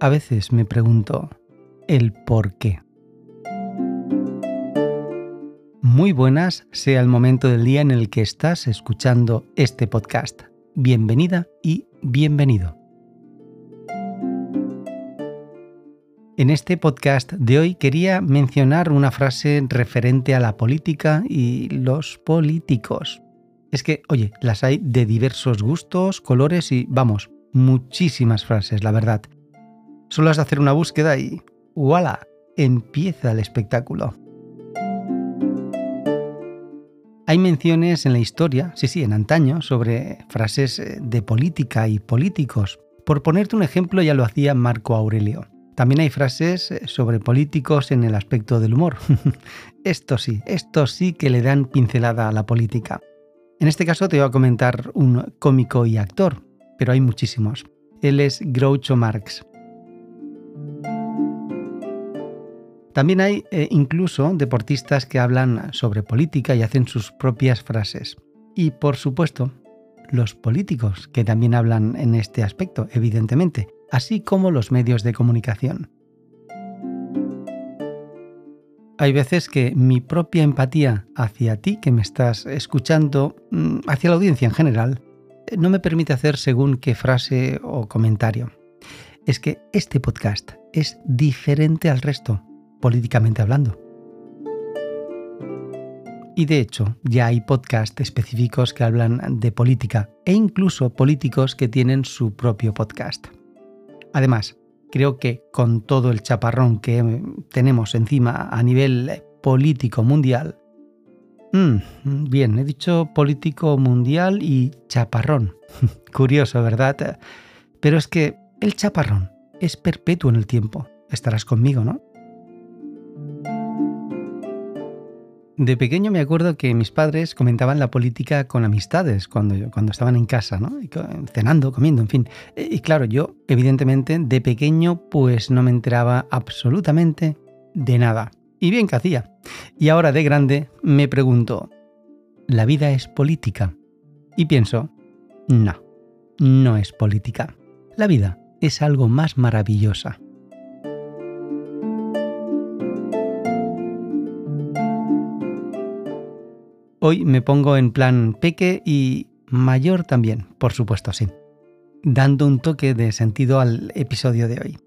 A veces me pregunto el por qué. Muy buenas sea el momento del día en el que estás escuchando este podcast. Bienvenida y bienvenido. En este podcast de hoy quería mencionar una frase referente a la política y los políticos. Es que, oye, las hay de diversos gustos, colores y, vamos, muchísimas frases, la verdad. Solo has de hacer una búsqueda y ¡voilà! Empieza el espectáculo. Hay menciones en la historia, sí, sí, en antaño, sobre frases eh, de política y políticos. Por ponerte un ejemplo, ya lo hacía Marco Aurelio. También hay frases eh, sobre políticos en el aspecto del humor. esto sí, esto sí que le dan pincelada a la política. En este caso te voy a comentar un cómico y actor, pero hay muchísimos. Él es Groucho Marx. También hay eh, incluso deportistas que hablan sobre política y hacen sus propias frases. Y por supuesto, los políticos que también hablan en este aspecto, evidentemente, así como los medios de comunicación. Hay veces que mi propia empatía hacia ti que me estás escuchando, mm, hacia la audiencia en general, eh, no me permite hacer según qué frase o comentario. Es que este podcast es diferente al resto políticamente hablando. Y de hecho, ya hay podcasts específicos que hablan de política e incluso políticos que tienen su propio podcast. Además, creo que con todo el chaparrón que tenemos encima a nivel político mundial, mm, bien, he dicho político mundial y chaparrón. Curioso, ¿verdad? Pero es que el chaparrón es perpetuo en el tiempo. Estarás conmigo, ¿no? De pequeño me acuerdo que mis padres comentaban la política con amistades cuando, cuando estaban en casa, ¿no? cenando, comiendo, en fin. E, y claro, yo, evidentemente, de pequeño, pues no me enteraba absolutamente de nada. Y bien que hacía. Y ahora de grande me pregunto, ¿la vida es política? Y pienso, no, no es política. La vida es algo más maravillosa. Hoy me pongo en plan peque y mayor también, por supuesto, sí, dando un toque de sentido al episodio de hoy.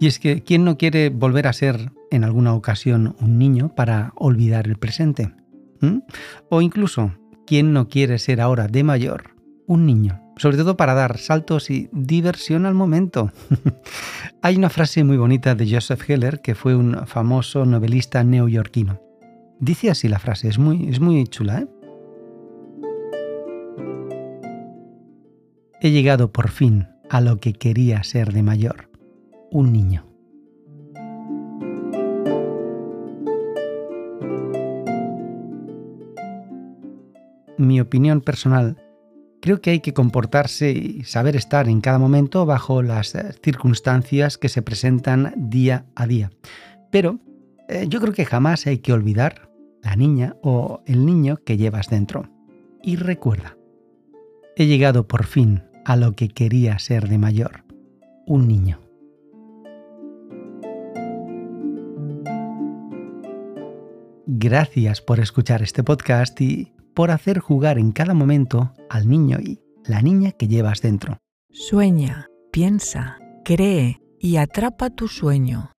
Y es que, ¿quién no quiere volver a ser en alguna ocasión un niño para olvidar el presente? ¿Mm? O incluso, ¿quién no quiere ser ahora de mayor un niño? Sobre todo para dar saltos y diversión al momento. Hay una frase muy bonita de Joseph Heller, que fue un famoso novelista neoyorquino. Dice así la frase, es muy, es muy chula. ¿eh? He llegado por fin a lo que quería ser de mayor, un niño. Mi opinión personal, creo que hay que comportarse y saber estar en cada momento bajo las circunstancias que se presentan día a día. Pero eh, yo creo que jamás hay que olvidar la niña o el niño que llevas dentro. Y recuerda, he llegado por fin a lo que quería ser de mayor, un niño. Gracias por escuchar este podcast y por hacer jugar en cada momento al niño y la niña que llevas dentro. Sueña, piensa, cree y atrapa tu sueño